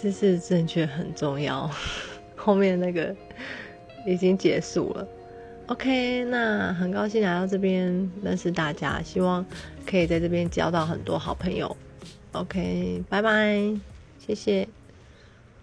姿势正确很重要，后面那个已经结束了，OK 那很高兴来到这边认识大家，希望可以在这边交到很多好朋友。ok 拜拜，谢谢。